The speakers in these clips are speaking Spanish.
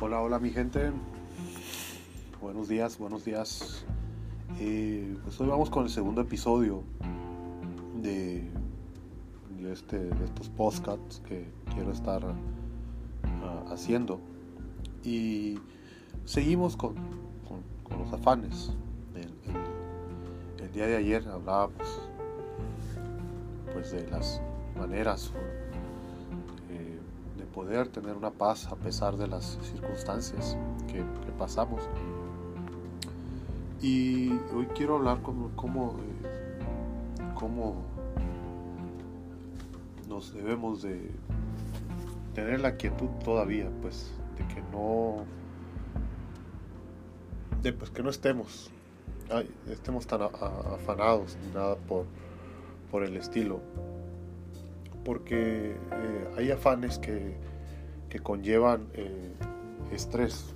Hola, hola mi gente. Buenos días, buenos días. Eh, pues hoy vamos con el segundo episodio de, este, de estos podcasts que quiero estar uh, haciendo. Y seguimos con, con, los afanes. El, el, día de ayer hablábamos pues de las maneras poder tener una paz a pesar de las circunstancias que, pasamos. Y hoy quiero hablar como cómo, eh, cómo nos debemos de tener la quietud todavía, pues, de que no, de pues que no estemos, estemos tan afanados ni nada por, por el estilo porque eh, hay afanes que, que conllevan eh, estrés.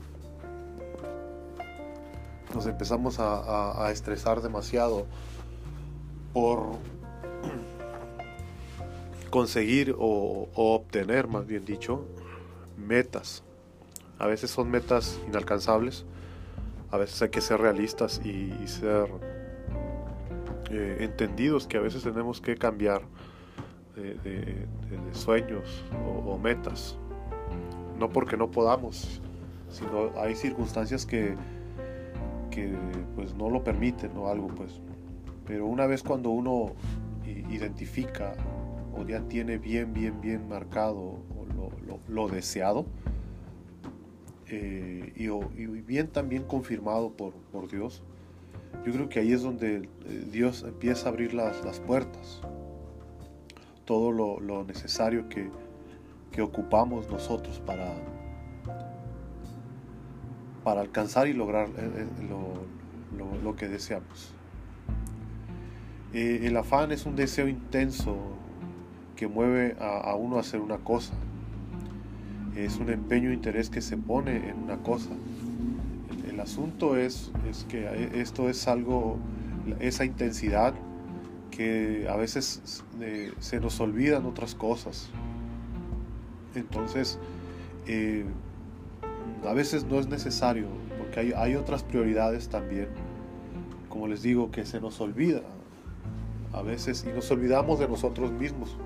Nos empezamos a, a, estresar demasiado por conseguir o, obtener, más bien dicho, metas. A veces son metas inalcanzables, a veces hay que ser realistas y, y ser eh, entendidos que a veces tenemos que cambiar de, sueños o, metas. No porque no podamos, sino hay circunstancias que, que pues no lo permiten o algo pues. Pero una vez cuando uno identifica o ya tiene bien, bien, bien marcado lo deseado eh, y, y, bien también confirmado por, por Dios, yo creo que ahí es donde eh, Dios empieza a abrir las, las puertas todo lo, necesario que, ocupamos nosotros para, para alcanzar y lograr eh, eh, lo, que deseamos. Eh, el afán es un deseo intenso que mueve a, a, uno a hacer una cosa. Es un empeño e interés que se pone en una cosa. El, el asunto es, es que esto es algo, esa intensidad que a veces eh, se nos olvidan otras cosas. Entonces, eh, a veces no es necesario, porque hay, hay, otras prioridades también, como les digo, que se nos olvida a veces y nos olvidamos de nosotros mismos.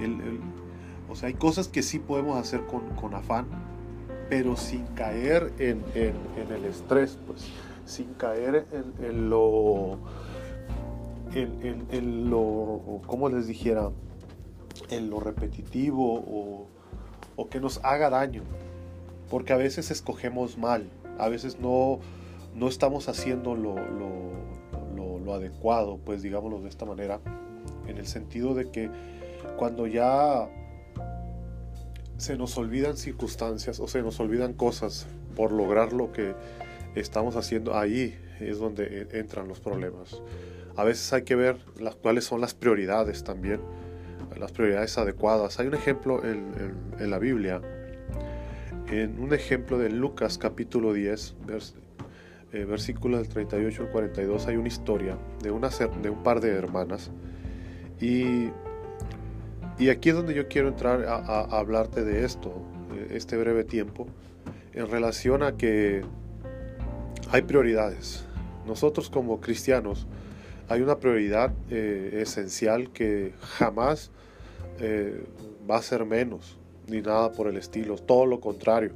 El, o sea, hay cosas que sí podemos hacer con, con afán, pero sin caer en, en, en, el estrés, pues, sin caer en, en lo en, en, lo, como les dijera, en lo repetitivo o, o, que nos haga daño. Porque a veces escogemos mal, a veces no, no estamos haciendo lo, lo, lo, lo adecuado, pues digámoslo de esta manera, en el sentido de que cuando ya se nos olvidan circunstancias o se nos olvidan cosas por lograr lo que estamos haciendo, ahí es donde entran los problemas. A veces hay que ver cuáles son las prioridades también, las prioridades adecuadas. Hay un ejemplo en, en, la Biblia, en un ejemplo de Lucas capítulo 10, vers, eh, versículos del 38 al 42, hay una historia de, una, de un par de hermanas. Y, y aquí es donde yo quiero entrar a, hablarte de esto, este breve tiempo, en relación a que hay prioridades. Nosotros como cristianos, hay una prioridad eh, esencial que jamás eh, va a ser menos, ni nada por el estilo, todo lo contrario.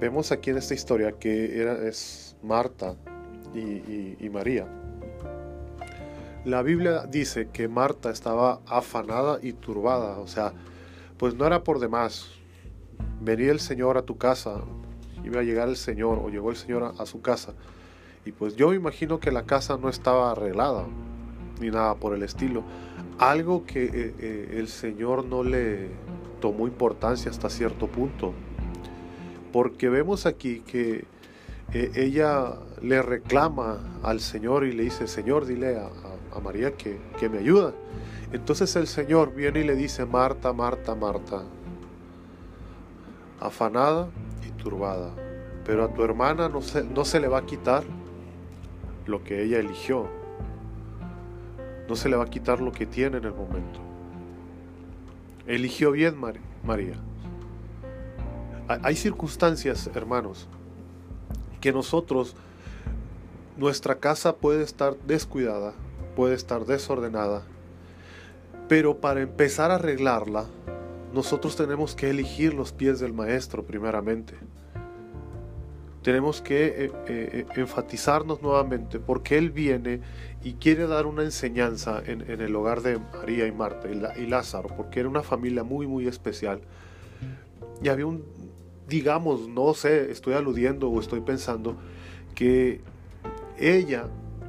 Vemos aquí en esta historia que es Marta y, María. La Biblia dice que Marta estaba afanada y turbada, o sea, pues no era por demás. Venía el Señor a tu casa, iba a llegar el Señor o llegó el Señor a su casa y pues yo me imagino que la casa no estaba arreglada, ni nada por el estilo. Algo que eh, eh, el Señor no le tomó importancia hasta cierto punto. Porque vemos aquí que eh, ella le reclama al Señor y le dice, Señor, dile a, a, María que, que me ayuda. Entonces el Señor viene y le dice, Marta, Marta, Marta, afanada y turbada, pero a tu hermana no se, no se le va a quitar lo que ella eligió. No se le va a quitar lo que tiene en el momento. Eligió bien María. Hay circunstancias, hermanos, que nosotros, nuestra casa puede estar descuidada, puede estar desordenada, pero para empezar a arreglarla, nosotros tenemos que elegir los pies del maestro primeramente. Tenemos que eh, eh, enfatizarnos nuevamente porque Él viene y quiere dar una enseñanza en, el hogar de María y Marta y, Lázaro, porque era una familia muy, muy especial. Y había un, digamos, no sé, estoy aludiendo o estoy pensando que ella,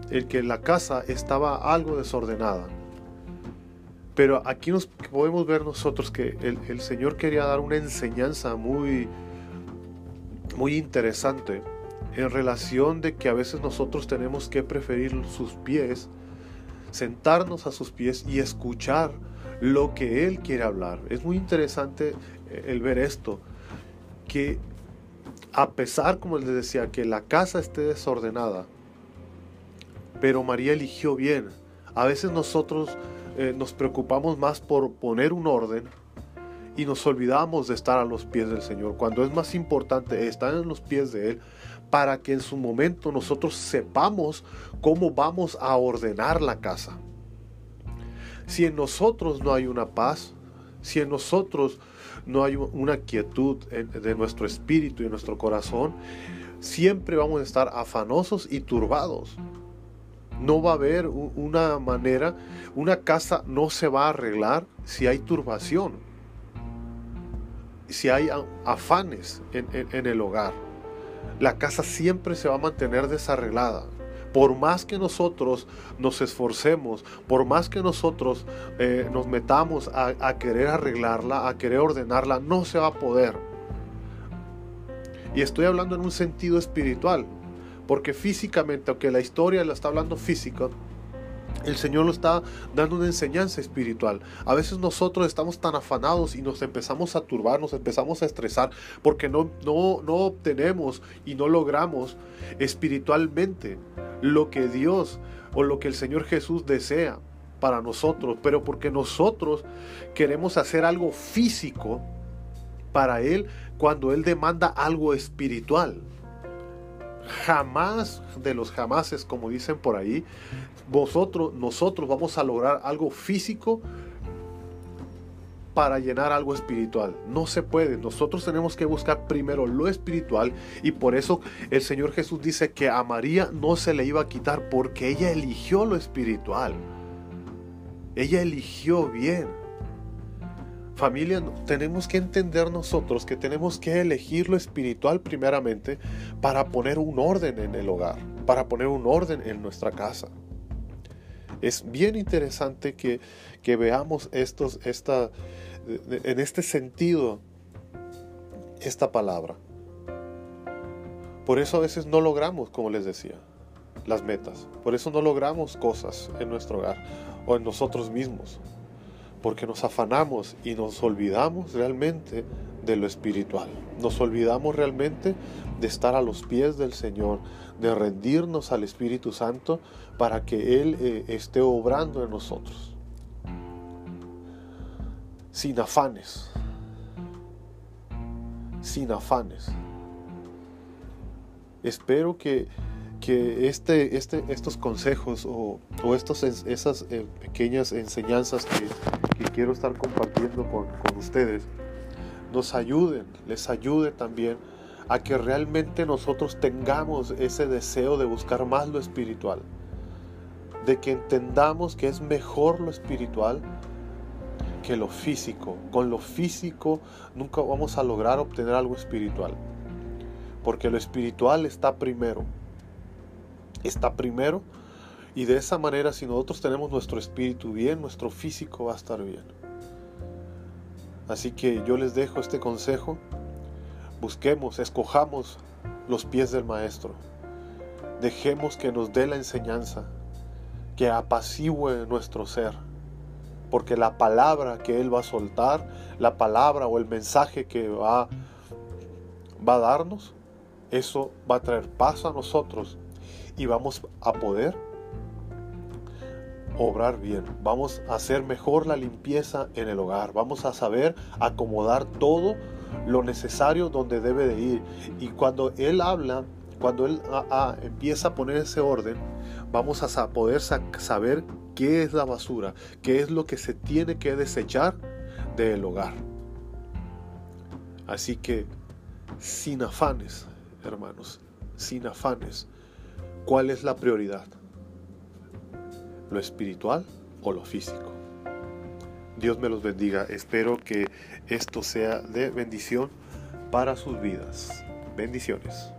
el que la casa estaba algo desordenada. Pero aquí nos podemos ver nosotros que el, el Señor quería dar una enseñanza muy, muy interesante en relación de que a veces nosotros tenemos que preferir sus pies, sentarnos a sus pies y escuchar lo que Él quiere hablar. Es muy interesante eh, el ver esto, que a pesar, como les decía, que la casa esté desordenada, pero María eligió bien. A veces nosotros eh, nos preocupamos más por poner un orden y nos olvidamos de estar a los pies del Señor, cuando es más importante estar en los pies de Él para que en su momento nosotros sepamos cómo vamos a ordenar la casa. Si en nosotros no hay una paz, si en nosotros no hay una quietud de nuestro espíritu y nuestro corazón, siempre vamos a estar afanosos y turbados. No va a haber una manera, una casa no se va a arreglar si hay turbación, si hay afanes en el hogar la casa siempre se va a mantener desarreglada. Por más que nosotros nos esforcemos, por más que nosotros eh, nos metamos a, querer arreglarla, a querer ordenarla, no se va a poder. Y estoy hablando en un sentido espiritual, porque físicamente, aunque la historia la está hablando física, el Señor nos está dando una enseñanza espiritual. A veces nosotros estamos tan afanados y nos empezamos a turbar, nos empezamos a estresar porque no, no, no obtenemos y no logramos espiritualmente lo que Dios o lo que el Señor Jesús desea para nosotros, pero porque nosotros queremos hacer algo físico para Él cuando Él demanda algo espiritual jamás de los jamases, como dicen por ahí, vosotros, nosotros vamos a lograr algo físico para llenar algo espiritual. No se puede. Nosotros tenemos que buscar primero lo espiritual y por eso el Señor Jesús dice que a María no se le iba a quitar porque ella eligió lo espiritual. Ella eligió bien. Familia, tenemos que entender nosotros que tenemos que elegir lo espiritual primeramente para poner un orden en el hogar, para poner un orden en nuestra casa. Es bien interesante que, veamos estos, esta, en este sentido esta palabra. Por eso a veces no logramos, como les decía, las metas. Por eso no logramos cosas en nuestro hogar o en nosotros mismos porque nos afanamos y nos olvidamos realmente de lo espiritual. Nos olvidamos realmente de estar a los pies del Señor, de rendirnos al Espíritu Santo para que Él eh, esté obrando en nosotros. Sin afanes. Sin afanes. Espero que que este, este, estos consejos o, o estos, esas eh, pequeñas enseñanzas que, quiero estar compartiendo con, con, ustedes nos ayuden, les ayude también a que realmente nosotros tengamos ese deseo de buscar más lo espiritual, de que entendamos que es mejor lo espiritual que lo físico. Con lo físico nunca vamos a lograr obtener algo espiritual, porque lo espiritual está primero está primero. Y de esa manera, si nosotros tenemos nuestro espíritu bien, nuestro físico va a estar bien. Así que yo les dejo este consejo. Busquemos, escojamos los pies del Maestro. Dejemos que nos dé la enseñanza, que apacigüe nuestro ser. Porque la palabra que Él va a soltar, la palabra o el mensaje que va, va a darnos, eso va a traer paz a nosotros y vamos a poder obrar bien, vamos a hacer mejor la limpieza en el hogar, vamos a saber acomodar todo lo necesario donde debe de ir. Y cuando Él habla, cuando Él empieza a poner ese orden, vamos a poder saber qué es la basura, qué es lo que se tiene que desechar del hogar. Así que, sin afanes, hermanos, sin afanes, ¿cuál es la prioridad? ¿Lo espiritual o lo físico? Dios me los bendiga. Espero que esto sea de bendición para sus vidas. Bendiciones.